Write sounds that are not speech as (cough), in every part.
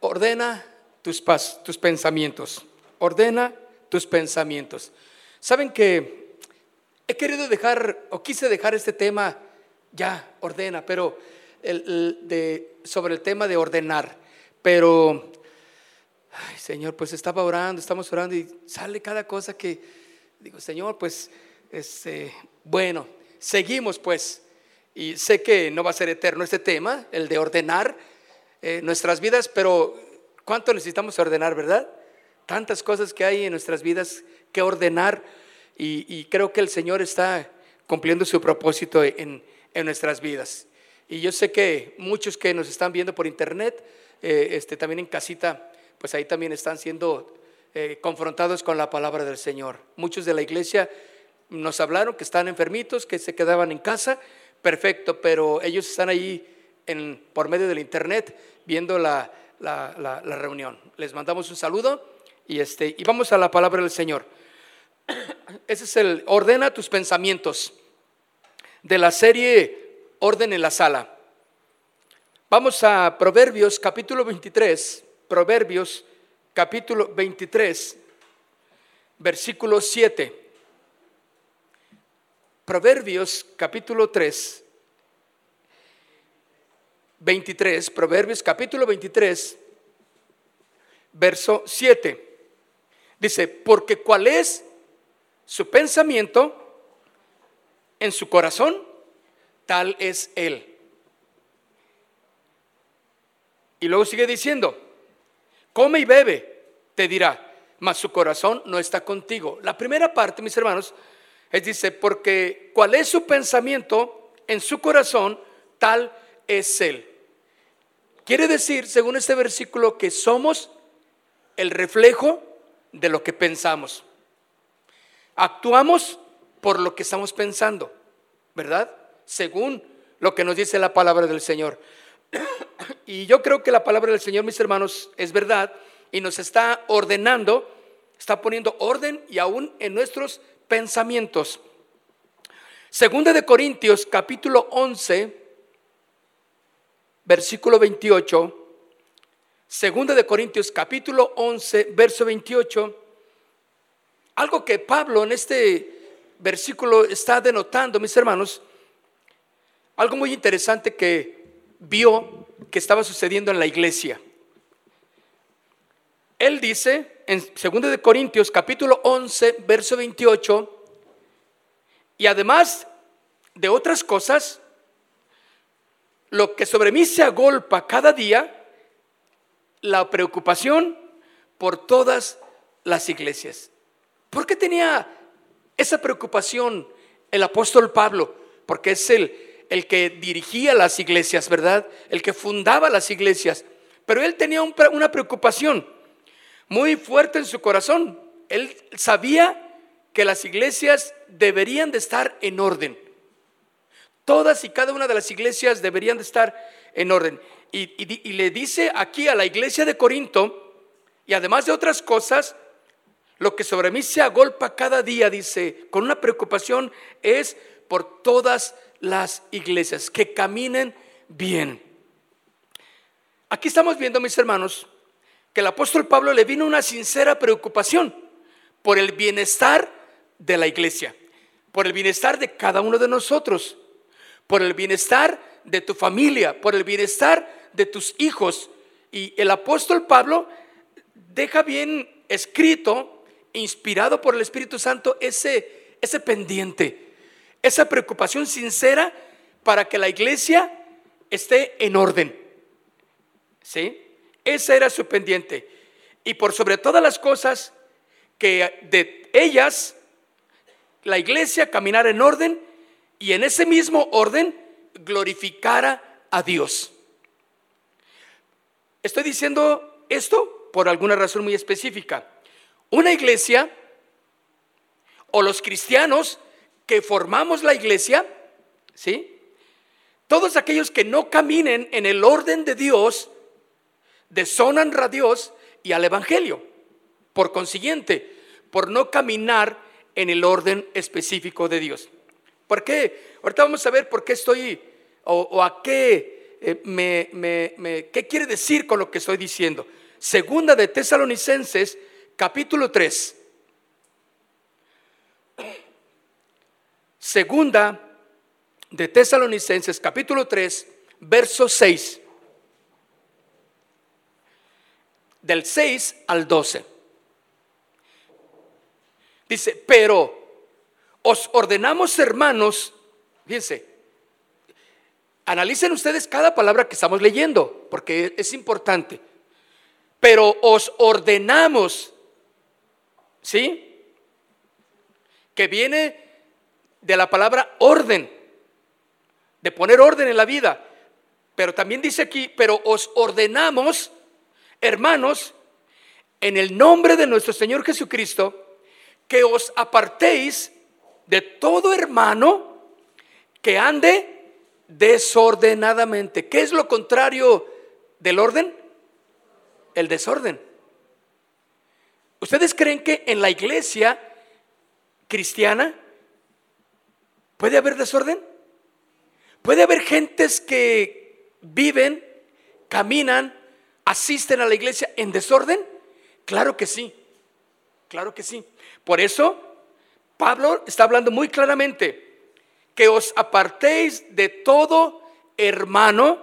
ordena tus, pas, tus pensamientos. Ordena tus pensamientos. Saben que he querido dejar, o quise dejar este tema, ya, ordena, pero el, de, sobre el tema de ordenar. Pero, ay, Señor, pues estaba orando, estamos orando y sale cada cosa que, digo, Señor, pues, este, bueno, seguimos pues. Y sé que no va a ser eterno este tema, el de ordenar eh, nuestras vidas, pero ¿cuánto necesitamos ordenar, verdad? Tantas cosas que hay en nuestras vidas que ordenar y, creo que el Señor está cumpliendo su propósito en, nuestras vidas. Y yo sé que muchos que nos están viendo por internet, eh, este, también en casita, pues ahí también están siendo eh, confrontados con la palabra del Señor. Muchos de la iglesia nos hablaron que están enfermitos, que se quedaban en casa, perfecto, pero ellos están ahí por medio del internet viendo la, reunión. Les mandamos un saludo y, este, y vamos a la palabra del Señor. (clears throat) Ese es el ordena tus pensamientos de la serie Orden en la sala. Vamos a Proverbios capítulo 23, Proverbios capítulo 23, versículo 7. Proverbios capítulo 3, 23, Proverbios capítulo 23, verso 7. Dice, porque cuál es su pensamiento en su corazón, tal es él. Y luego sigue diciendo, come y bebe, te dirá, mas su corazón no está contigo. La primera parte, mis hermanos, es dice, porque cuál es su pensamiento en su corazón, tal es él. Quiere decir, según este versículo, que somos el reflejo de lo que pensamos. Actuamos por lo que estamos pensando, ¿verdad? Según lo que nos dice la palabra del Señor. (clears throat) Y yo creo que la palabra del Señor, mis hermanos, es verdad y nos está ordenando, está poniendo orden y aún en nuestros pensamientos. Segunda de Corintios capítulo 11, versículo 28. Segunda de Corintios capítulo 11, verso 28. Algo que Pablo en este versículo está denotando, mis hermanos, algo muy interesante que vio que estaba sucediendo en la iglesia. Él dice en 2 de Corintios capítulo 11, verso 28, y además de otras cosas, lo que sobre mí se agolpa cada día, la preocupación por todas las iglesias. ¿Por qué tenía esa preocupación el apóstol Pablo? Porque es el, el que dirigía las iglesias, ¿verdad? El que fundaba las iglesias. Pero él tenía una preocupación muy fuerte en su corazón. Él sabía que las iglesias deberían de estar en orden. Todas y cada una de las iglesias deberían de estar en orden. Y, le dice aquí a la iglesia de Corinto, y además de otras cosas, lo que sobre mí se agolpa cada día, dice, con una preocupación, es por todas las iglesias, que caminen bien. Aquí estamos viendo, mis hermanos, que el apóstol Pablo le vino una sincera preocupación por el bienestar de la iglesia, por el bienestar de cada uno de nosotros, por el bienestar de tu familia, por el bienestar de tus hijos. Y el apóstol Pablo deja bien escrito, inspirado por el Espíritu Santo, ese, ese pendiente, esa preocupación sincera para que la iglesia esté en orden. ¿Sí? Ese era su pendiente. Y por sobre todas las cosas, que de ellas la iglesia caminara en orden y en ese mismo orden glorificara a Dios. estoy diciendo esto por alguna razón muy específica. Una iglesia o los cristianos que formamos la iglesia, ¿sí? Todos aquellos que no caminen en el orden de Dios, deshonan a Dios y al Evangelio. Por consiguiente, por no caminar en el orden específico de Dios. ¿Por qué? Ahorita vamos a ver por qué estoy o, a qué eh, me, qué quiere decir con lo que estoy diciendo. Segunda de Tesalonicenses, capítulo 3. Segunda de Tesalonicenses, capítulo 3, verso 6. Del 6 al 12. Dice, pero os ordenamos, hermanos, fíjense, analicen ustedes cada palabra que estamos leyendo, porque es importante. Pero os ordenamos, ¿sí? Que viene de la palabra orden, de poner orden en la vida. Pero también dice aquí, pero os ordenamos, hermanos, en el nombre de nuestro Señor Jesucristo, que os apartéis de todo hermano que ande desordenadamente. ¿Qué es lo contrario del orden? El desorden. ¿Ustedes creen que en la iglesia cristiana puede haber desorden? ¿Puede haber gentes que viven, caminan, asisten a la iglesia en desorden? Claro que sí, claro que sí. Por eso Pablo está hablando muy claramente que os apartéis de todo hermano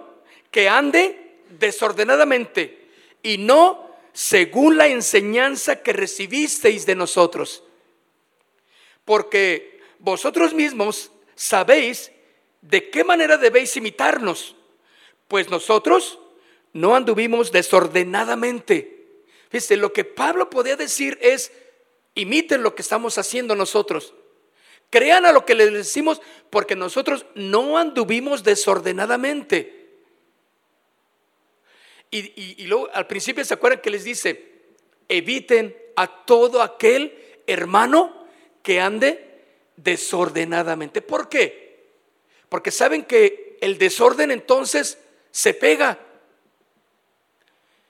que ande desordenadamente y no según la enseñanza que recibisteis de nosotros. Porque vosotros mismos sabéis de qué manera debéis imitarnos, pues nosotros no anduvimos desordenadamente. Fíjese, lo que Pablo podía decir es, Imiten lo que estamos haciendo nosotros. Crean a lo que les decimos porque nosotros no anduvimos desordenadamente. Y, luego al principio se acuerdan que les dice, eviten a todo aquel hermano que ande desordenadamente. ¿Por qué? Porque saben que el desorden entonces se pega.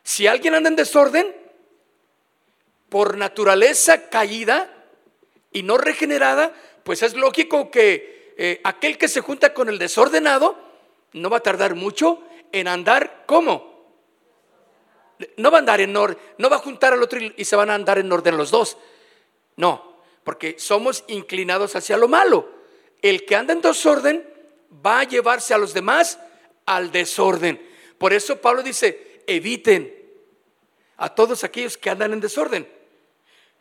Si alguien anda en desorden, por naturaleza caída y no regenerada, pues es lógico que eh, aquel que se junta con el desordenado no va a tardar mucho en andar como. No va a andar en orden, no va a juntar al otro y, se van a andar en orden los dos. No, porque somos inclinados hacia lo malo. El que anda en desorden va a llevarse a los demás al desorden. Por eso Pablo dice, eviten a todos aquellos que andan en desorden.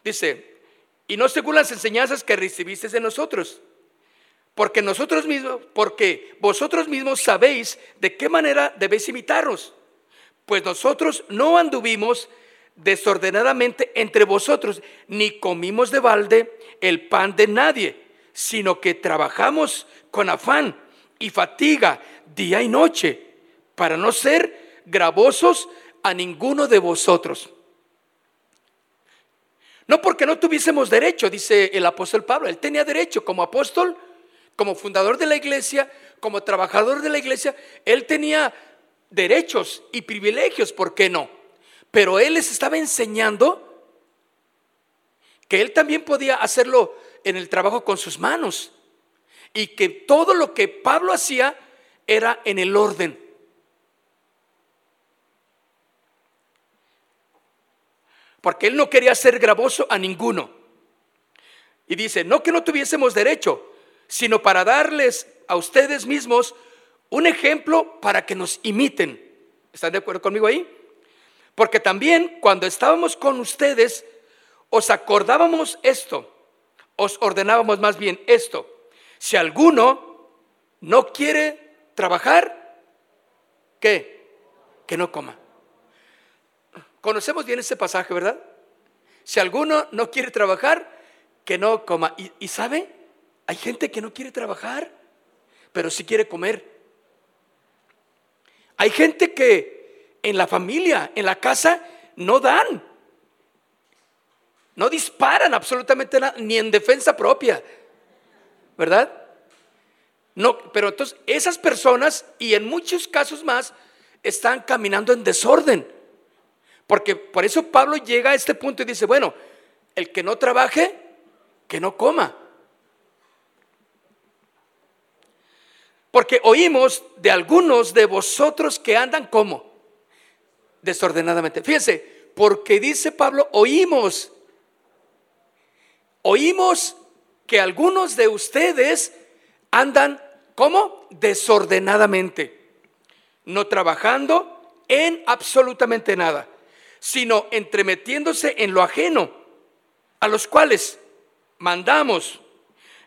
Dice, y no según las enseñanzas que recibiste de nosotros, porque nosotros mismos, porque vosotros mismos sabéis de qué manera debéis imitarnos, pues nosotros no anduvimos desordenadamente entre vosotros, ni comimos de balde el pan de nadie, sino que trabajamos con afán y fatiga día y noche, para no ser gravosos a ninguno de vosotros. No porque no tuviésemos derecho, dice el apóstol Pablo, él tenía derecho como apóstol, como fundador de la iglesia, como trabajador de la iglesia, él tenía derechos y privilegios, ¿por qué no? Pero él les estaba enseñando que él también podía hacerlo en el trabajo con sus manos y que todo lo que Pablo hacía era en el orden. Porque él no quería ser gravoso a ninguno. Y dice, no que no tuviésemos derecho, sino para darles a ustedes mismos un ejemplo para que nos imiten. ¿Están de acuerdo conmigo ahí? Porque también cuando estábamos con ustedes, os acordábamos esto, os ordenábamos más bien esto. Si alguno no quiere trabajar, ¿qué? Que no coma. Conocemos bien ese pasaje, ¿verdad? Si alguno no quiere trabajar, que no coma. ¿Y, sabe? Hay gente que no quiere trabajar, pero sí quiere comer. Hay gente que en la familia, en la casa, no dan. No disparan absolutamente nada, ni en defensa propia. ¿Verdad? No, pero entonces esas personas y en muchos casos más están caminando en desorden. Porque por eso Pablo llega a este punto y dice, bueno, el que no trabaje, que no coma. Porque oímos de algunos de vosotros que andan como desordenadamente. Fíjense, porque dice Pablo, oímos, oímos que algunos de ustedes andan como desordenadamente, no trabajando en absolutamente nada, sino entremetiéndose en lo ajeno, a los cuales mandamos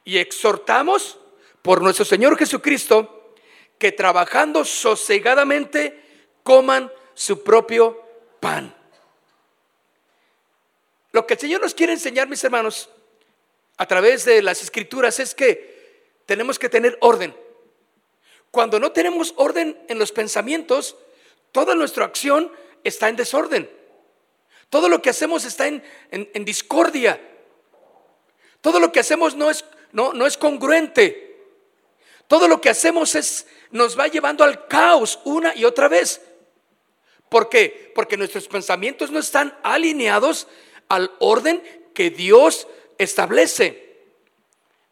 y exhortamos por nuestro Señor Jesucristo, que trabajando sosegadamente coman su propio pan. Lo que el Señor nos quiere enseñar, mis hermanos, a través de las escrituras es que tenemos que tener orden. Cuando no tenemos orden en los pensamientos, toda nuestra acción está en desorden. Todo lo que hacemos está en, discordia. Todo lo que hacemos no es, no, no es congruente. Todo lo que hacemos es, nos va llevando al caos una y otra vez. ¿Por qué? Porque nuestros pensamientos no están alineados al orden que Dios establece.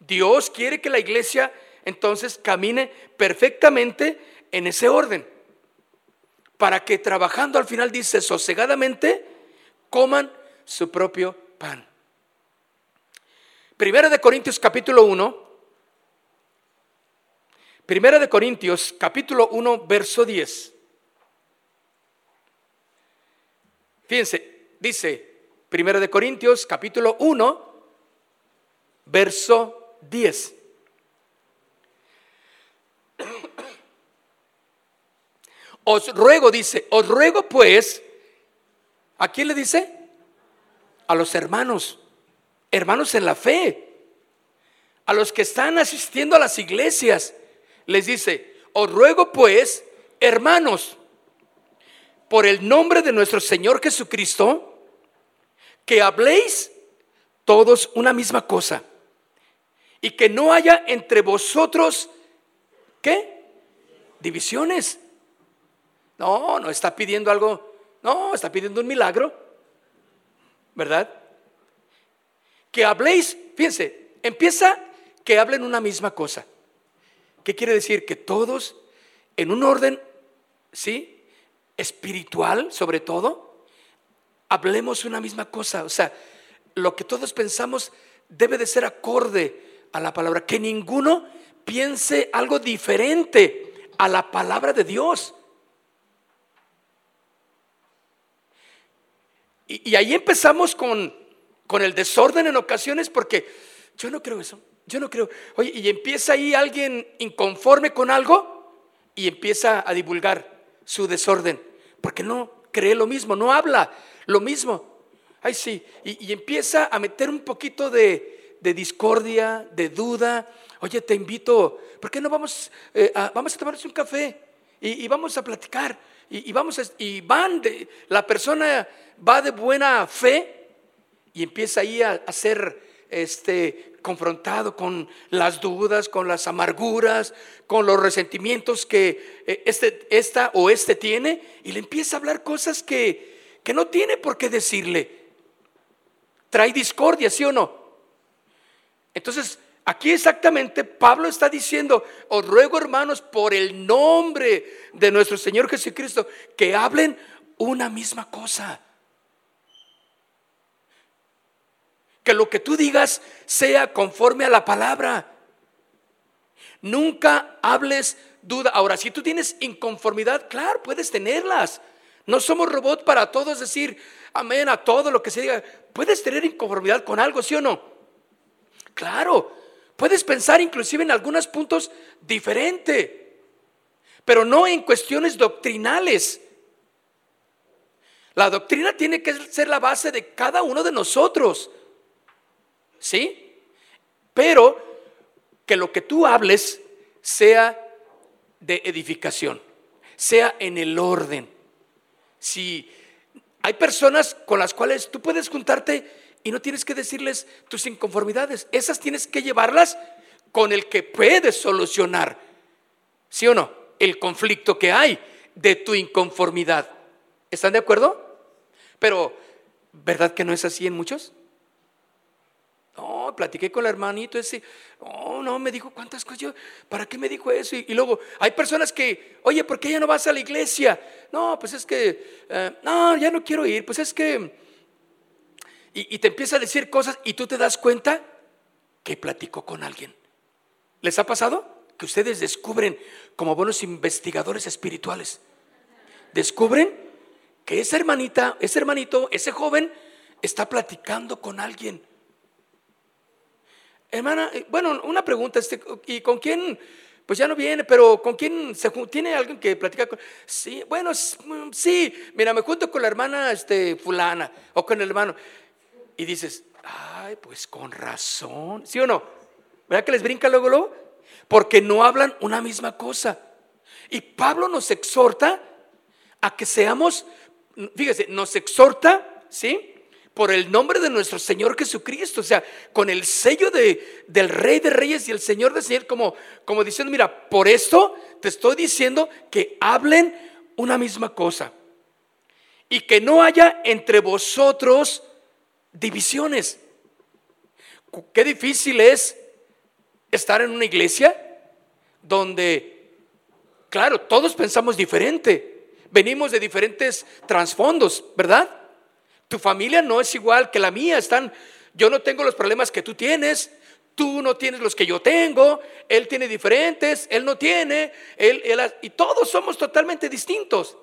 Dios quiere que la iglesia entonces camine perfectamente en ese orden. Para que trabajando al final dice sosegadamente, coman su propio pan. Primera de Corintios capítulo 1, Primera de Corintios, capítulo 1, verso 10. Fíjense, dice Primera de Corintios, capítulo 1, verso 10. Os ruego, dice, os ruego pues, ¿a quién le dice? A los hermanos, hermanos en la fe, a los que están asistiendo a las iglesias, les dice, os ruego pues, hermanos, por el nombre de nuestro Señor Jesucristo, que habléis todos una misma cosa y que no haya entre vosotros, ¿qué? Divisiones. No, no está pidiendo algo, no, está pidiendo un milagro, ¿verdad? Que habléis, fíjense, empieza que hablen una misma cosa. ¿Qué quiere decir? Que todos, en un orden, ¿sí? Espiritual, sobre todo, hablemos una misma cosa. O sea, lo que todos pensamos debe de ser acorde a la palabra. Que ninguno piense algo diferente a la palabra de Dios. Y, ahí empezamos con, con el desorden en ocasiones porque yo no creo eso. Yo no creo. Oye, y empieza ahí alguien inconforme con algo y empieza a divulgar su desorden, porque no cree lo mismo, no habla lo mismo. Ay, sí, y, empieza a meter un poquito de, discordia, de duda. Oye, te invito, ¿por qué no vamos, eh, a, vamos a tomarnos un café y, vamos a platicar? Y, vamos y van, de, la persona va de buena fe y empieza ahí a, ser este, confrontado con las dudas, con las amarguras, con los resentimientos que eh, este, esta o este tiene y le empieza a hablar cosas que, que no tiene por qué decirle. Trae discordia, ¿sí o no? Entonces, aquí exactamente Pablo está diciendo, os ruego hermanos por el nombre de nuestro Señor Jesucristo, que hablen una misma cosa. Que lo que tú digas sea conforme a la palabra. Nunca hables duda. Ahora, si tú tienes inconformidad, claro, puedes tenerlas. No somos robot para todos decir amén a todo lo que se diga. Puedes tener inconformidad con algo, ¿sí o no? Claro, puedes pensar inclusive en algunos puntos diferente, pero no en cuestiones doctrinales. La doctrina tiene que ser la base de cada uno de nosotros. ¿Sí? Pero que lo que tú hables sea de edificación, sea en el orden. Si hay personas con las cuales tú puedes juntarte y no tienes que decirles tus inconformidades, esas tienes que llevarlas con el que puedes solucionar, ¿sí o no? El conflicto que hay de tu inconformidad. ¿Están de acuerdo? Pero, ¿verdad que no es así en muchos? Platiqué con el hermanito ese. Oh, no, me dijo cuántas cosas. Yo, ¿Para qué me dijo eso? Y, luego hay personas que, oye, ¿por qué ya no vas a la iglesia? No, pues es que, eh, no, ya no quiero ir. Pues es que. Y, y, te empieza a decir cosas y tú te das cuenta que platicó con alguien. ¿Les ha pasado? Que ustedes descubren como buenos investigadores espirituales. Descubren que esa hermanita, ese hermanito, ese joven está platicando con alguien Hermana, eh, bueno, una pregunta, este, ¿y con quién? Pues ya no viene, pero ¿con quién se tiene alguien que platica? Sí, bueno, mm, sí, mira, me junto con la hermana este, fulana o con el hermano. Y dices, ay, pues con razón, ¿sí o no? ¿Verdad que les brinca luego, luego? Porque no hablan una misma cosa. Y Pablo nos exhorta a que seamos, fíjese, nos exhorta, ¿sí? Por el nombre de nuestro Señor Jesucristo, o sea, con el sello de, del Rey de Reyes y el Señor de Señor, como, como diciendo, mira, por esto te estoy diciendo que hablen una misma cosa y que no haya entre vosotros divisiones. Qué difícil es estar en una iglesia donde, claro, todos pensamos diferente, venimos de diferentes trasfondos, ¿verdad? Tu familia no es igual que la mía. Están, yo no tengo los problemas que tú tienes. Tú no tienes los que yo tengo. Él tiene diferentes. Él no tiene. Él, y todos somos totalmente distintos.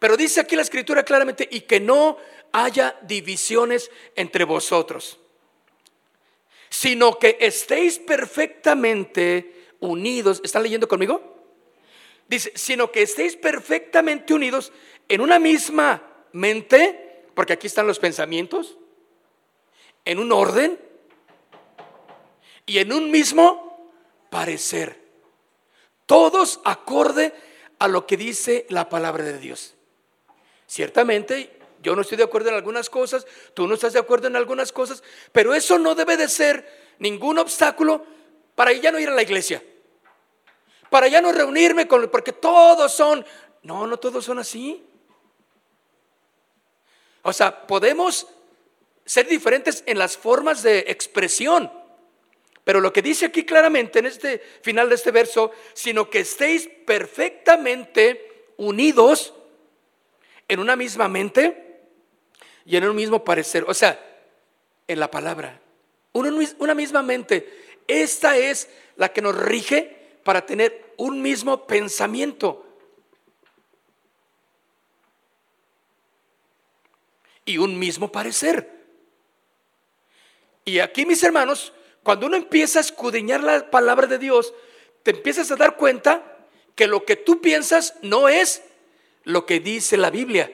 Pero dice aquí la escritura claramente, y que no haya divisiones entre vosotros, sino que estéis perfectamente unidos. ¿Están leyendo conmigo? Dice, sino que estéis perfectamente unidos en una misma mente, porque aquí están los pensamientos, en un orden y en un mismo parecer. Todos acorde a lo que dice la palabra de Dios. Ciertamente, yo no estoy de acuerdo en algunas cosas, tú no estás de acuerdo en algunas cosas, pero eso no debe de ser ningún obstáculo para ya no ir a la iglesia para ya no reunirme con, porque todos son, no, no todos son así. O sea, podemos ser diferentes en las formas de expresión, pero lo que dice aquí claramente en este final de este verso, sino que estéis perfectamente unidos en una misma mente y en un mismo parecer, o sea, en la palabra, una misma mente. Esta es la que nos rige para tener un mismo pensamiento y un mismo parecer. Y aquí, mis hermanos, cuando uno empieza a escudriñar la palabra de Dios, te empiezas a dar cuenta que lo que tú piensas no es lo que dice la Biblia.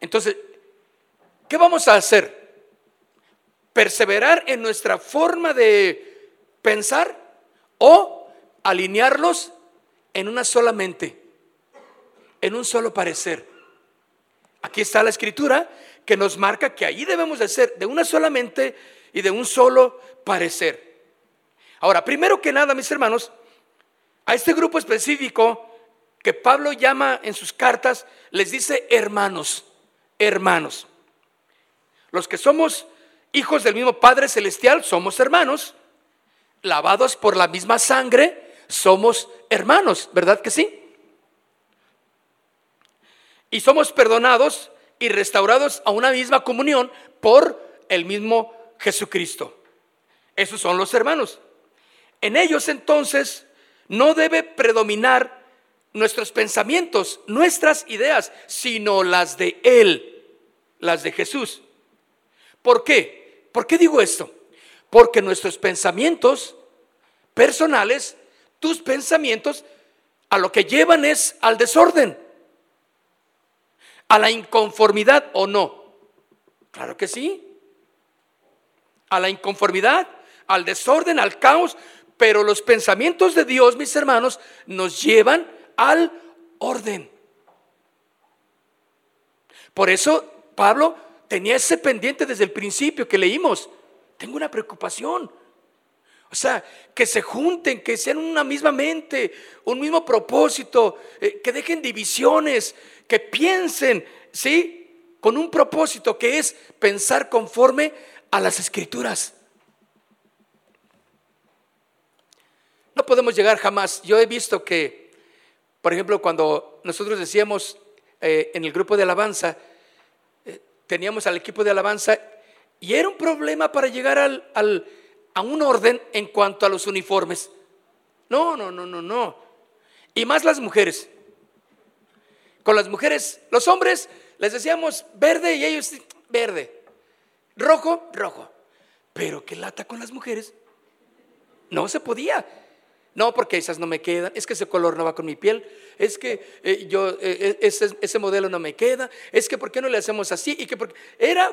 Entonces, ¿qué vamos a hacer? ¿Perseverar en nuestra forma de pensar? o alinearlos en una sola mente, en un solo parecer. Aquí está la escritura que nos marca que allí debemos de ser de una sola mente y de un solo parecer. Ahora, primero que nada, mis hermanos, a este grupo específico que Pablo llama en sus cartas, les dice hermanos, hermanos. Los que somos hijos del mismo Padre Celestial somos hermanos lavados por la misma sangre, somos hermanos, ¿verdad que sí? Y somos perdonados y restaurados a una misma comunión por el mismo Jesucristo. Esos son los hermanos. En ellos entonces no debe predominar nuestros pensamientos, nuestras ideas, sino las de Él, las de Jesús. ¿Por qué? ¿Por qué digo esto? Porque nuestros pensamientos personales, tus pensamientos, a lo que llevan es al desorden, a la inconformidad o no. Claro que sí. A la inconformidad, al desorden, al caos, Pero los pensamientos de Dios, mis hermanos, nos llevan al orden. Por eso Pablo tenía ese pendiente desde el principio que leímos. Tengo una preocupación. O sea, que se junten, que sean una misma mente, un mismo propósito, eh, que dejen divisiones, que piensen, ¿sí? Con un propósito que es pensar conforme a las escrituras. No podemos llegar jamás. Yo he visto que, por ejemplo, cuando nosotros decíamos eh, en el grupo de alabanza, eh, teníamos al equipo de alabanza y era un problema para llegar al a un orden en cuanto a los uniformes. No, no, no, no, no. Y más las mujeres. Con las mujeres, los hombres les decíamos verde y ellos verde. Rojo, rojo. Pero qué lata con las mujeres. No se podía. No, porque esas no me quedan. Es que ese color no va con mi piel. Es que eh, yo, eh, ese, ese, modelo no me queda. Es que, ¿por qué no le hacemos así? Y que porque era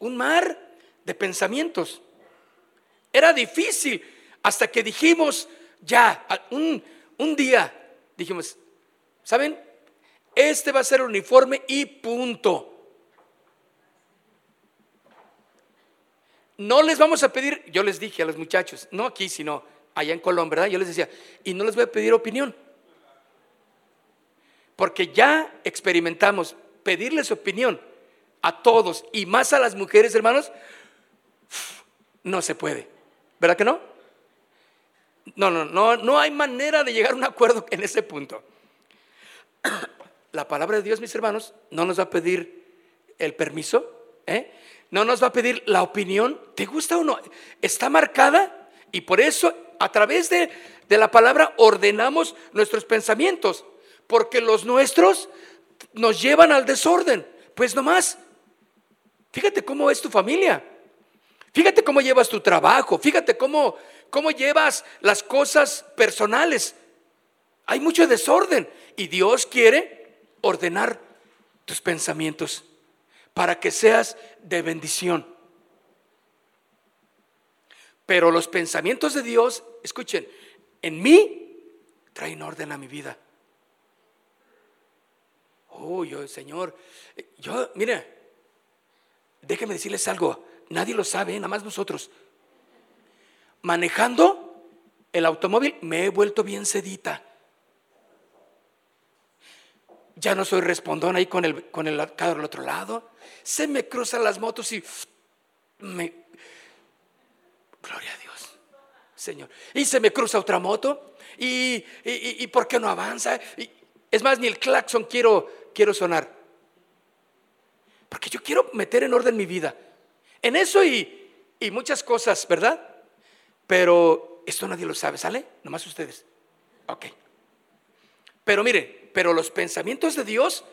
un mar de pensamientos. Era difícil hasta que dijimos, ya, un, un día, dijimos, ¿saben? Este va a ser uniforme y punto. No les vamos a pedir, yo les dije a los muchachos, no aquí, sino allá en Colombia, ¿verdad? Yo les decía, y no les voy a pedir opinión. Porque ya experimentamos pedirles opinión a todos y más a las mujeres, hermanos, no se puede. ¿Verdad que no? No, no, no, no hay manera de llegar a un acuerdo en ese punto. La palabra de Dios, mis hermanos, no nos va a pedir el permiso, ¿eh? no nos va a pedir la opinión. ¿Te gusta o no? Está marcada y por eso a través de, de la palabra ordenamos nuestros pensamientos, porque los nuestros nos llevan al desorden. Pues nomás, fíjate cómo es tu familia. Fíjate cómo llevas tu trabajo, fíjate cómo, cómo llevas las cosas personales. Hay mucho desorden y Dios quiere ordenar tus pensamientos para que seas de bendición. Pero los pensamientos de Dios, escuchen, en mí traen orden a mi vida. Oh, yo, Señor, yo, mire, déjeme decirles algo. Nadie lo sabe, nada más nosotros. Manejando el automóvil me he vuelto bien sedita. Ya no soy respondón ahí con el, con el carro del otro lado. Se me cruzan las motos y me... Gloria a Dios, Señor. Y se me cruza otra moto. ¿Y, y, por qué no avanza? es más, ni el claxon quiero, quiero sonar. Porque yo quiero meter en orden mi vida. En eso y, y muchas cosas, ¿verdad? Pero esto nadie lo sabe, ¿sale? Nomás ustedes. Ok. Pero mire, pero los pensamientos de Dios,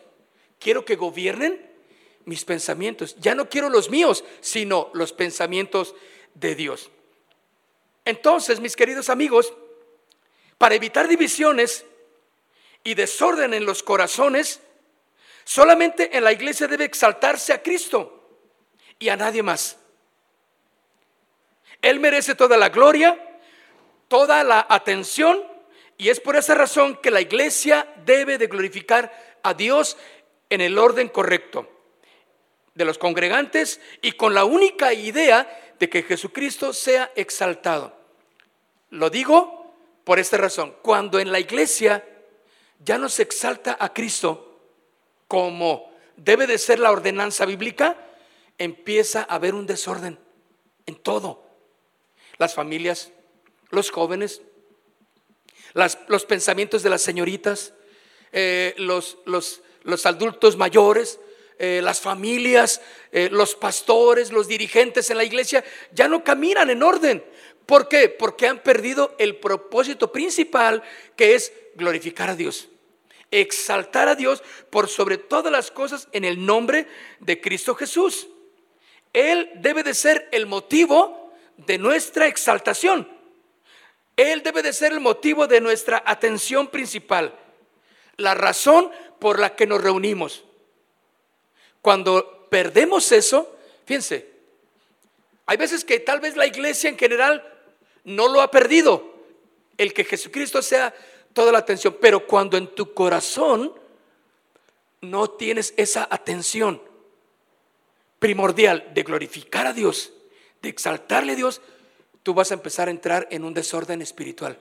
quiero que gobiernen mis pensamientos. Ya no quiero los míos, sino los pensamientos de Dios. Entonces, mis queridos amigos, para evitar divisiones y desorden en los corazones, solamente en la iglesia debe exaltarse a Cristo y a nadie más. Él merece toda la gloria, toda la atención y es por esa razón que la iglesia debe de glorificar a Dios en el orden correcto de los congregantes y con la única idea de que Jesucristo sea exaltado. Lo digo por esta razón. Cuando en la iglesia ya no se exalta a Cristo como debe de ser la ordenanza bíblica, empieza a haber un desorden en todo. Las familias, los jóvenes, los pensamientos de las señoritas, eh, los, los, adultos mayores, eh, las familias, eh, los pastores, los dirigentes en la iglesia, ya no caminan en orden. ¿Por qué? Porque han perdido el propósito principal que es glorificar a Dios exaltar a Dios por sobre todas las cosas en el nombre de Cristo Jesús. Él debe de ser el motivo de nuestra exaltación. Él debe de ser el motivo de nuestra atención principal. La razón por la que nos reunimos. Cuando perdemos eso, fíjense, hay veces que tal vez la iglesia en general no lo ha perdido. El que Jesucristo sea toda la atención. Pero cuando en tu corazón no tienes esa atención primordial de glorificar a Dios, de exaltarle a Dios, tú vas a empezar a entrar en un desorden espiritual.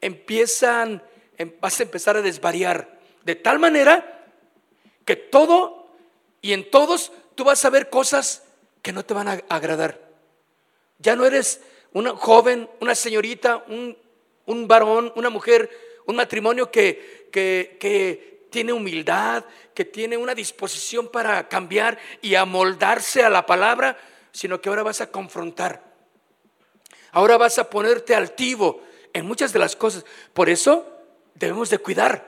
Empiezan, em, vas a empezar a desvariar de tal manera que todo y en todos tú vas a ver cosas que no te van a agradar. Ya no eres una joven, una señorita, un, varón, una mujer, un matrimonio que, que, que tiene humildad, que tiene una disposición para cambiar y amoldarse a la palabra, sino que ahora vas a confrontar. Ahora vas a ponerte altivo en muchas de las cosas. Por eso debemos de cuidar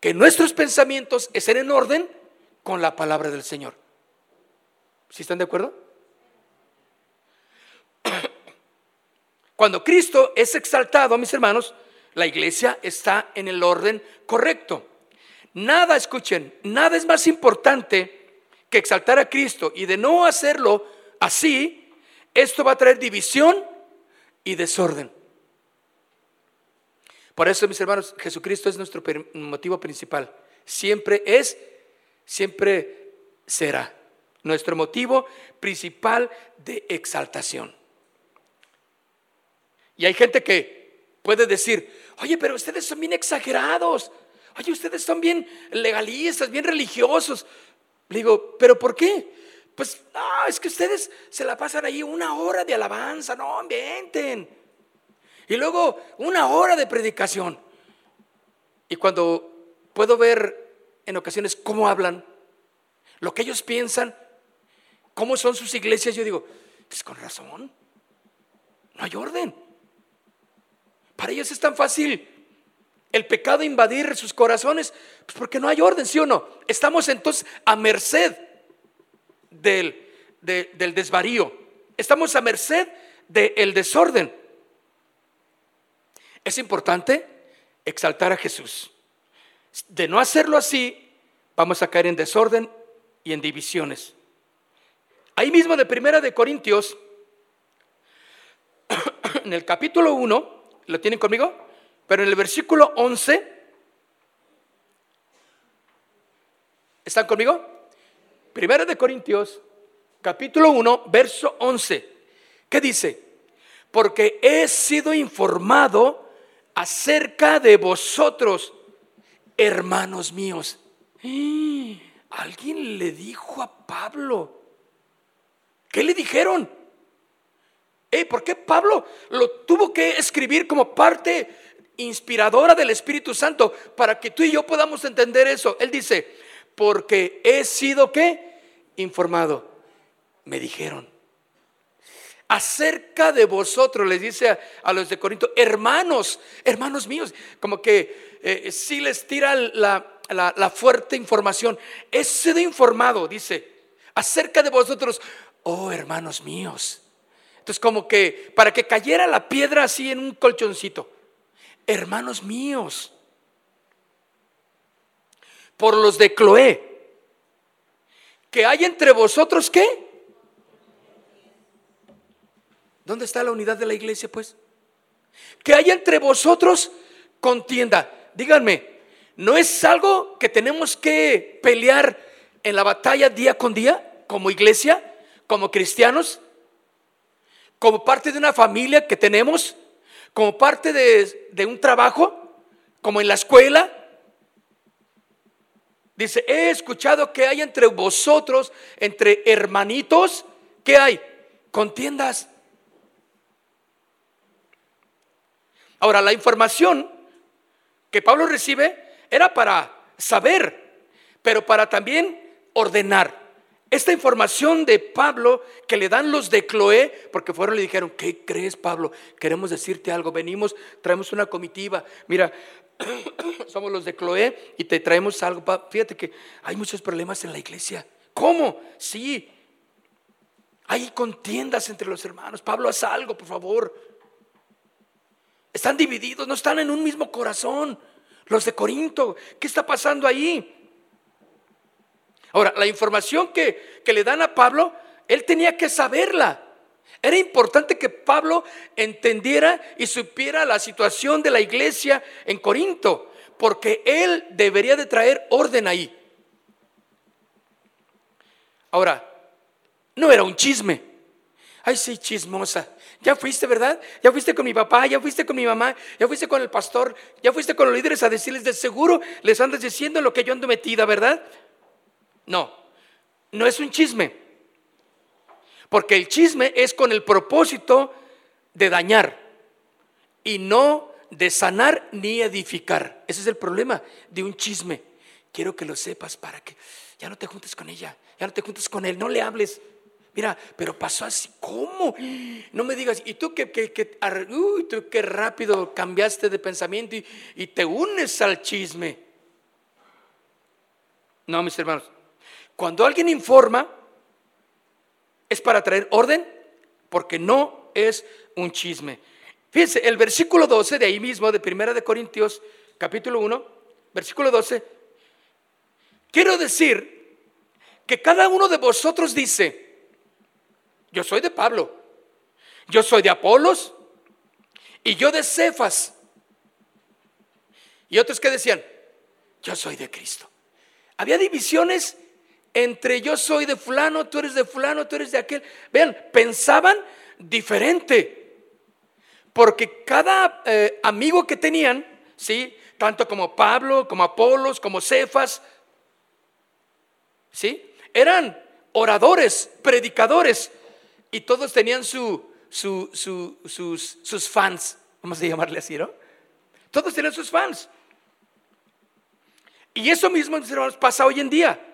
que nuestros pensamientos estén en orden con la palabra del Señor. ¿Sí están de acuerdo? (clears throat) Cuando Cristo es exaltado, mis hermanos, la iglesia está en el orden correcto. Nada, escuchen, nada es más importante que exaltar a Cristo y de no hacerlo así, esto va a traer división y desorden. Por eso, mis hermanos, Jesucristo es nuestro motivo principal. Siempre es, siempre será nuestro motivo principal de exaltación. Y hay gente que puede decir, oye, pero ustedes son bien exagerados. Oye, ustedes son bien legalistas, bien religiosos. Le digo, ¿pero por qué? Pues, no, es que ustedes se la pasan ahí una hora de alabanza, no inventen. Y luego una hora de predicación. Y cuando puedo ver en ocasiones cómo hablan, lo que ellos piensan, cómo son sus iglesias, yo digo, pues con razón, no hay orden. Para ellos es tan fácil el pecado invadir sus corazones, pues porque no hay orden, ¿sí o no? Estamos entonces a merced del, del desvarío, estamos a merced del desorden. Es importante exaltar a Jesús. De no hacerlo así, vamos a caer en desorden y en divisiones. Ahí mismo de Primera de Corintios, (coughs) en el capítulo 1, ¿Lo tienen conmigo? Pero en el versículo 11, ¿están conmigo? Primera de Corintios, capítulo 1, verso 11. ¿Qué dice? Porque he sido informado acerca de vosotros, hermanos míos. (gasps) Alguien le dijo a Pablo. ¿Qué le dijeron? ¿Por qué Pablo lo tuvo que escribir como parte inspiradora del Espíritu Santo para que tú y yo podamos entender eso? Él dice, porque he sido qué? Informado. Me dijeron. Acerca de vosotros, les dice a, los de Corinto, hermanos, hermanos míos, como que eh, si les tira la, la fuerte información. He sido informado, dice, acerca de vosotros, oh hermanos míos. Entonces como que para que cayera la piedra así en un colchoncito. Hermanos míos, por los de Cloé, que hay entre vosotros qué? ¿Dónde está la unidad de la iglesia pues? Que hay entre vosotros contienda. Díganme, ¿no es algo que tenemos que pelear en la batalla día con día como iglesia, como cristianos? como parte de una familia que tenemos, como parte de, un trabajo, como en la escuela. Dice, he escuchado que hay entre vosotros, entre hermanitos, ¿qué hay? Contiendas. Ahora, la información que Pablo recibe era para saber, pero para también ordenar. Esta información de Pablo que le dan los de Cloé, porque fueron y le dijeron, ¿qué crees Pablo? Queremos decirte algo, venimos, traemos una comitiva, mira, (clears throat) somos los de Cloé y te traemos algo. Fíjate que hay muchos problemas en la iglesia. ¿Cómo? Sí, hay contiendas entre los hermanos. Pablo, haz algo, por favor. Están divididos, no están en un mismo corazón. Los de Corinto, ¿qué está pasando ahí? Ahora, la información que, le dan a Pablo, él tenía que saberla. Era importante que Pablo entendiera y supiera la situación de la iglesia en Corinto, porque él debería de traer orden ahí. Ahora, no era un chisme. Ay, sí, chismosa. Ya fuiste, ¿verdad? Ya fuiste con mi papá, ya fuiste con mi mamá, ya fuiste con el pastor, ya fuiste con los líderes a decirles de seguro, les andas diciendo lo que yo ando metida, ¿verdad? No, no es un chisme. Porque el chisme es con el propósito de dañar y no de sanar ni edificar. Ese es el problema de un chisme. Quiero que lo sepas para que ya no te juntes con ella, ya no te juntes con él, no le hables. Mira, pero pasó así, ¿cómo? No me digas, y tú que, que, uy, tú qué rápido cambiaste de pensamiento y, y te unes al chisme. No, mis hermanos, cuando alguien informa, es para traer orden, porque no es un chisme. Fíjense, el versículo 12 de ahí mismo, de Primera de Corintios, capítulo 1, versículo 12, quiero decir que cada uno de vosotros dice, yo soy de Pablo, yo soy de Apolos y yo de Cefas. Y otros que decían, yo soy de Cristo. Había divisiones entre yo soy de fulano, tú eres de fulano, tú eres de aquel. Vean, pensaban diferente. Porque cada eh, amigo que tenían, ¿sí? Tanto como Pablo, como Apolos, como Cefas, ¿sí? Eran oradores, predicadores, y todos tenían su, sus, sus fans, vamos a llamarle así, ¿no? Todos tenían sus fans. Y eso mismo, hermanos, pasa hoy en día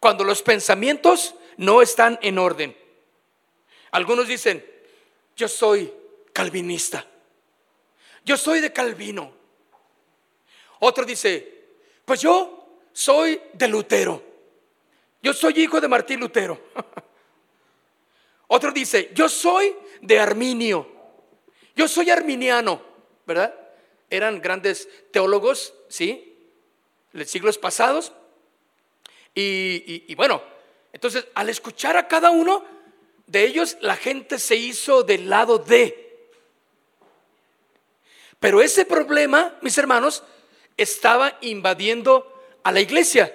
cuando los pensamientos no están en orden. Algunos dicen, yo soy calvinista, yo soy de Calvino. Otro dice, pues yo soy de Lutero, yo soy hijo de Martín Lutero. (laughs) Otro dice, yo soy de Arminio, yo soy arminiano, ¿verdad? Eran grandes teólogos, ¿sí? De siglos pasados, y, bueno, entonces al escuchar a cada uno de ellos, la gente se hizo del lado de. Pero ese problema, mis hermanos, estaba invadiendo a la iglesia.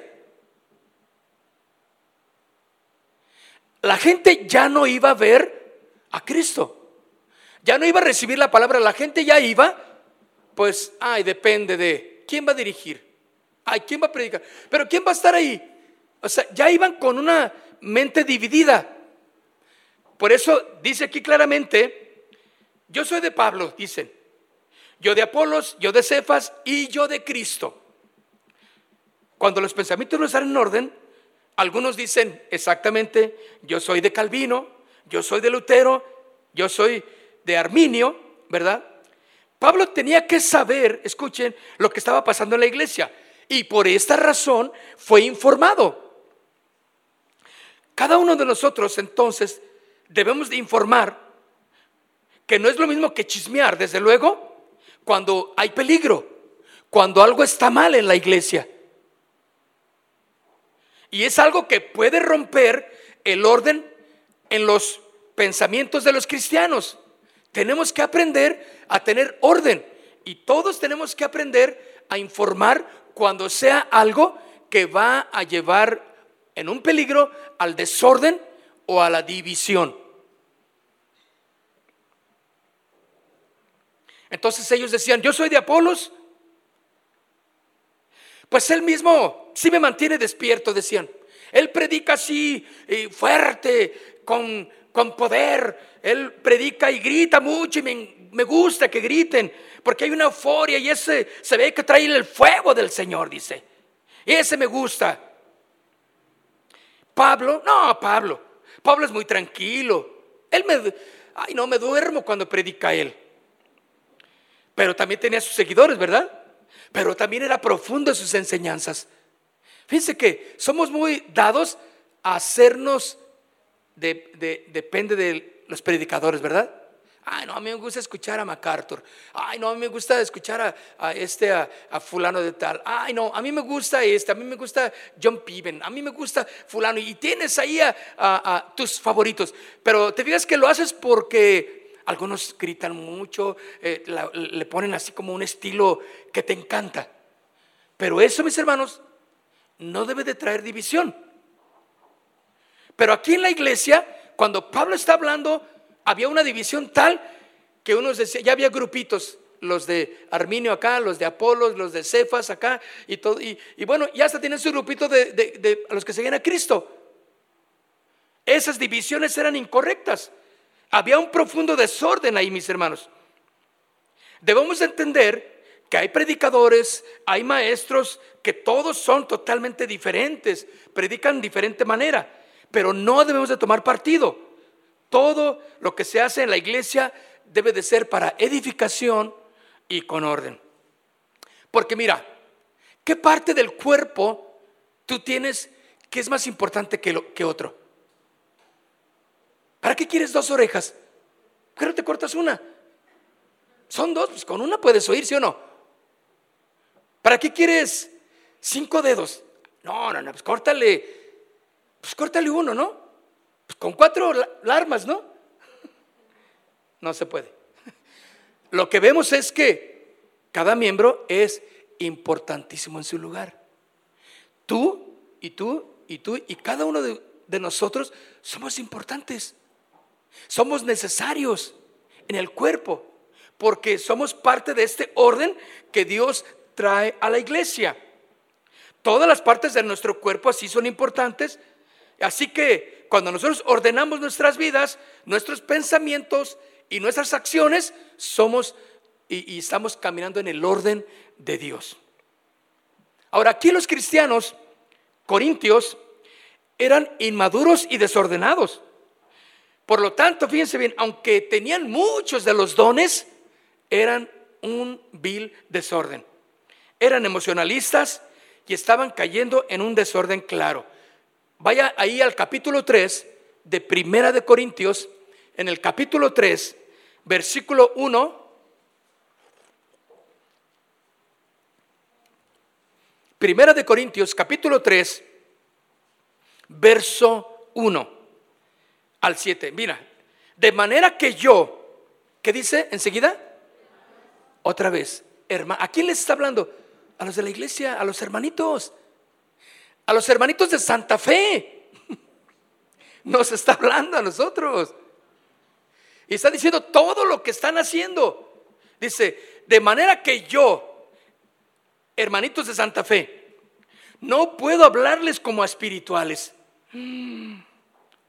La gente ya no iba a ver a Cristo. Ya no iba a recibir la palabra. La gente ya iba, pues, ay, depende de quién va a dirigir. Ay, quién va a predicar. Pero quién va a estar ahí. O sea, ya iban con una mente dividida. Por eso dice aquí claramente, yo soy de Pablo, dicen. Yo de Apolos, yo de Cefas y yo de Cristo. Cuando los pensamientos no están en orden, algunos dicen exactamente, yo soy de Calvino, yo soy de Lutero, yo soy de Arminio, ¿verdad? Pablo tenía que saber, escuchen, lo que estaba pasando en la iglesia. Y por esta razón fue informado. Cada uno de nosotros entonces debemos de informar que no es lo mismo que chismear, desde luego, cuando hay peligro, cuando algo está mal en la iglesia. Y es algo que puede romper el orden en los pensamientos de los cristianos. Tenemos que aprender a tener orden y todos tenemos que aprender a informar cuando sea algo que va a llevar en un peligro al desorden o a la división. Entonces ellos decían, yo soy de Apolos. Pues él mismo sí me mantiene despierto, decían. Él predica así eh, fuerte, con, con, poder. Él predica y grita mucho y me, me, gusta que griten, porque hay una euforia y ese se ve que trae el fuego del Señor, dice. Y ese me gusta. Pablo, no, Pablo. Pablo es muy tranquilo. Él me, ay, no me duermo cuando predica él. Pero también tenía sus seguidores, ¿verdad? Pero también era profundo en sus enseñanzas. Fíjense que somos muy dados a hacernos, de, depende de los predicadores, ¿verdad? Ay, no, a mí me gusta escuchar a MacArthur. Ay, no, a mí me gusta escuchar a, este, a, fulano de tal. Ay, no, a mí me gusta este, a mí me gusta John Piven, a mí me gusta fulano. Y tienes ahí a, tus favoritos. Pero te fijas que lo haces porque algunos gritan mucho, eh, le ponen así como un estilo que te encanta. Pero eso, mis hermanos, no debe de traer división. Pero aquí en la iglesia, cuando Pablo está hablando había una división tal que unos decían, ya había grupitos, los de Arminio acá, los de Apolos, los de Cefas acá, y todo, y, bueno, ya hasta tienen su grupito de, los que seguían a Cristo. Esas divisiones eran incorrectas. Había un profundo desorden ahí, mis hermanos. Debemos entender que hay predicadores, hay maestros, que todos son totalmente diferentes, predican de diferente manera, pero no debemos de tomar partido. Todo lo que se hace en la iglesia debe de ser para edificación y con orden. Porque mira, ¿qué parte del cuerpo tú tienes que es más importante que, que otro? ¿Para qué quieres dos orejas? ¿Por qué no te cortas una? Son dos, pues con una puedes oír, ¿sí o no? ¿Para qué quieres cinco dedos? No, no, no, pues córtale, pues córtale uno, ¿no? Con cuatro armas, ¿no? No se puede. Lo que vemos es que cada miembro es importantísimo en su lugar. Tú y tú y tú y cada uno de, de nosotros somos importantes. Somos necesarios en el cuerpo porque somos parte de este orden que Dios trae a la iglesia. Todas las partes de nuestro cuerpo así son importantes. Así que cuando nosotros ordenamos nuestras vidas, nuestros pensamientos y nuestras acciones, somos y, estamos caminando en el orden de Dios. Ahora, aquí los cristianos corintios eran inmaduros y desordenados. Por lo tanto, fíjense bien, aunque tenían muchos de los dones, eran un vil desorden. Eran emocionalistas y estaban cayendo en un desorden claro. Vaya ahí al capítulo 3 de Primera de Corintios, en el capítulo 3, versículo 1. Primera de Corintios, capítulo 3, verso 1 al 7. Mira, de manera que yo, ¿qué dice enseguida? Otra vez, hermano, ¿a quién les está hablando? A los de la iglesia, a los hermanitos a los hermanitos de Santa Fe. (laughs) Nos está hablando a nosotros. Y está diciendo todo lo que están haciendo. Dice, de manera que yo, hermanitos de Santa Fe, no puedo hablarles como a espirituales,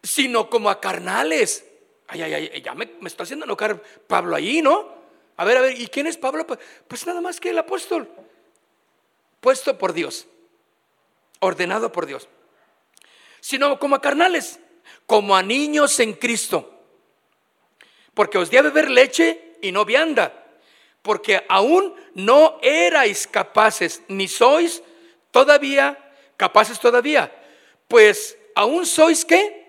sino como a carnales. Ay, ay, ay, ya me, está haciendo enojar Pablo ahí, ¿no? A ver, a ver, ¿y quién es Pablo? Pues nada más que el apóstol, puesto por Dios ordenado por Dios, sino como a carnales, como a niños en Cristo. Porque os di a beber leche y no vianda, porque aún no erais capaces, ni sois todavía capaces todavía, pues aún sois qué?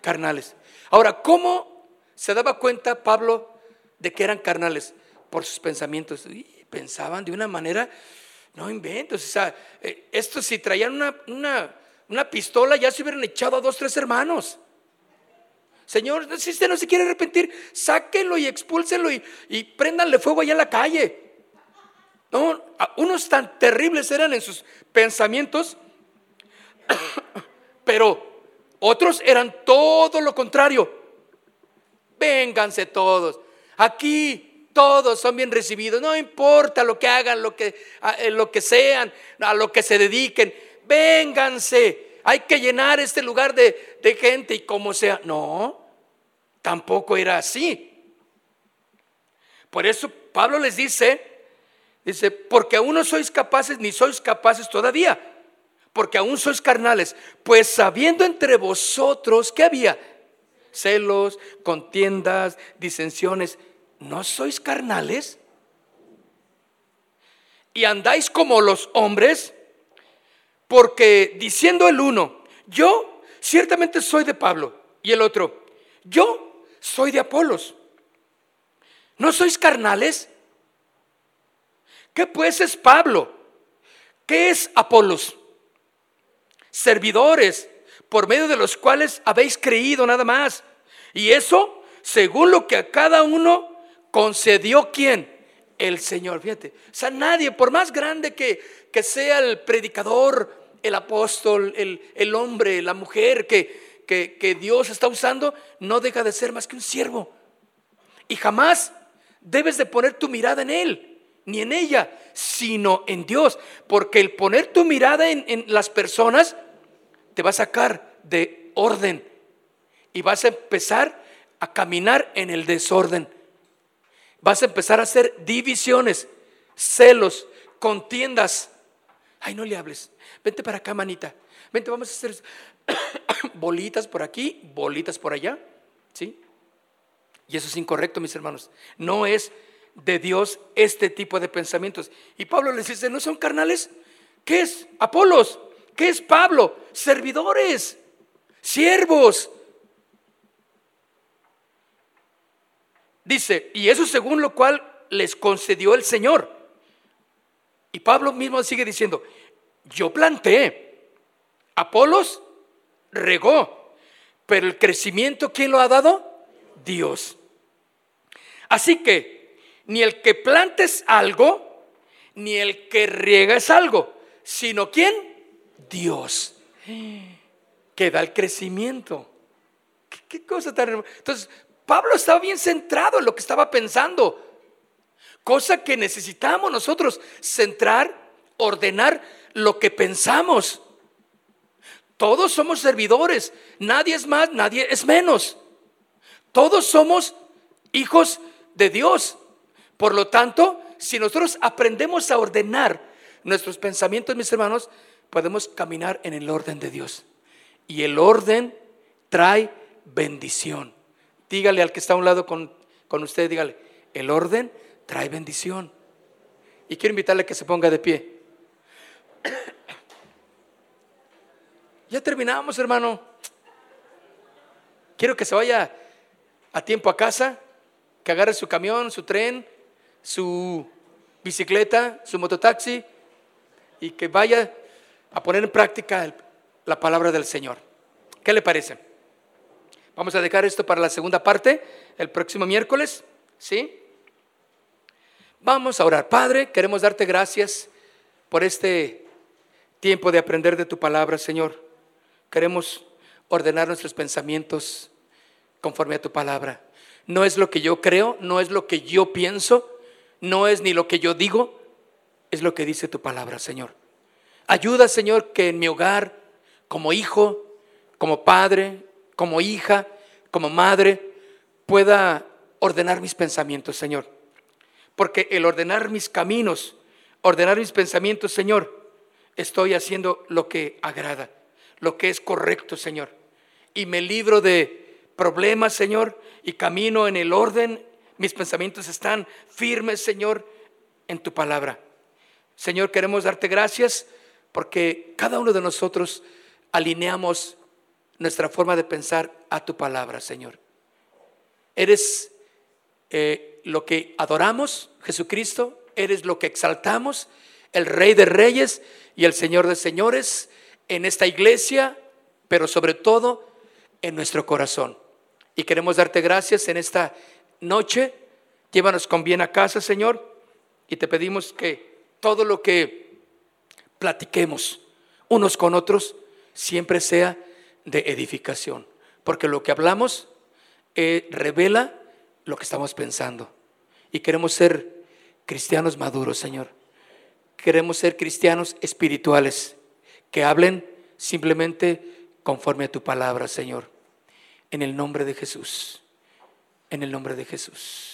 Carnales. Ahora, ¿cómo se daba cuenta Pablo de que eran carnales? Por sus pensamientos. pensaban de una manera no inventes, o sea, eh, esto si traían una, pistola ya se hubieran echado a dos, tres hermanos. Señor, si usted no se quiere arrepentir, sáquenlo y expúlsenlo y, y préndanle fuego allá en la calle. No, unos tan terribles eran en sus pensamientos, (coughs) pero otros eran todo lo contrario. Vénganse todos. Aquí todos son bien recibidos, no importa lo que hagan, lo que, eh, lo que sean, a lo que se dediquen, vénganse, hay que llenar este lugar de, de gente y como sea. No, tampoco era así. Por eso Pablo les dice, dice, porque aún no sois capaces, ni sois capaces todavía, porque aún sois carnales, pues sabiendo entre vosotros que había celos, contiendas, disensiones, ¿no sois carnales? Y andáis como los hombres, porque diciendo el uno, yo ciertamente soy de Pablo, y el otro, yo soy de Apolos, ¿No sois carnales? ¿Qué pues es Pablo? ¿Qué es Apolos? Servidores por medio de los cuales habéis creído nada más. Y eso según lo que a cada uno concedió quién? El Señor. Fíjate. O sea, nadie, por más grande que, que sea el predicador, el apóstol, el, el hombre, la mujer que, que, que Dios está usando, no deja de ser más que un siervo. Y jamás debes de poner tu mirada en Él, ni en ella, sino en Dios. Porque el poner tu mirada en, en las personas te va a sacar de orden y vas a empezar a caminar en el desorden. Vas a empezar a hacer divisiones, celos, contiendas. Ay, no le hables. Vente para acá, manita. Vente, vamos a hacer (coughs) bolitas por aquí, bolitas por allá. ¿Sí? Y eso es incorrecto, mis hermanos. No es de Dios este tipo de pensamientos. Y Pablo les dice, ¿no son carnales? ¿Qué es? Apolos. ¿Qué es Pablo? Servidores, siervos. Dice, y eso según lo cual les concedió el Señor. Y Pablo mismo sigue diciendo, yo planté, Apolos regó, pero el crecimiento, ¿quién lo ha dado? Dios. Así que ni el que plantes algo, ni el que riega es algo, sino quién? Dios, (gasps) que da el crecimiento. ¿Qué, cosa tan hermosa? Entonces, Pablo estaba bien centrado en lo que estaba pensando, cosa que necesitamos nosotros, centrar, ordenar lo que pensamos. Todos somos servidores, nadie es más, nadie es menos. Todos somos hijos de Dios. Por lo tanto, si nosotros aprendemos a ordenar nuestros pensamientos, mis hermanos, podemos caminar en el orden de Dios. Y el orden trae bendición. Dígale al que está a un lado con, con usted, dígale, el orden trae bendición. Y quiero invitarle a que se ponga de pie. (coughs) Ya terminamos, hermano. Quiero que se vaya a tiempo a casa, que agarre su camión, su tren, su bicicleta, su mototaxi y que vaya a poner en práctica la palabra del Señor. ¿Qué le parece? Vamos a dejar esto para la segunda parte, el próximo miércoles, ¿sí? Vamos a orar. Padre, queremos darte gracias por este tiempo de aprender de tu palabra, Señor. Queremos ordenar nuestros pensamientos conforme a tu palabra. No es lo que yo creo, no es lo que yo pienso, no es ni lo que yo digo, es lo que dice tu palabra, Señor. Ayuda, Señor, que en mi hogar, como hijo, como padre, como hija, como madre, pueda ordenar mis pensamientos, Señor. Porque el ordenar mis caminos, ordenar mis pensamientos, Señor, estoy haciendo lo que agrada, lo que es correcto, Señor. Y me libro de problemas, Señor, y camino en el orden. Mis pensamientos están firmes, Señor, en tu palabra. Señor, queremos darte gracias porque cada uno de nosotros alineamos nuestra forma de pensar a tu palabra, Señor. Eres eh, lo que adoramos, Jesucristo, eres lo que exaltamos, el Rey de Reyes y el Señor de Señores en esta iglesia, pero sobre todo en nuestro corazón. Y queremos darte gracias en esta noche. Llévanos con bien a casa, Señor, y te pedimos que todo lo que platiquemos unos con otros siempre sea de edificación, porque lo que hablamos eh, revela lo que estamos pensando. Y queremos ser cristianos maduros, Señor. Queremos ser cristianos espirituales, que hablen simplemente conforme a tu palabra, Señor. En el nombre de Jesús. En el nombre de Jesús.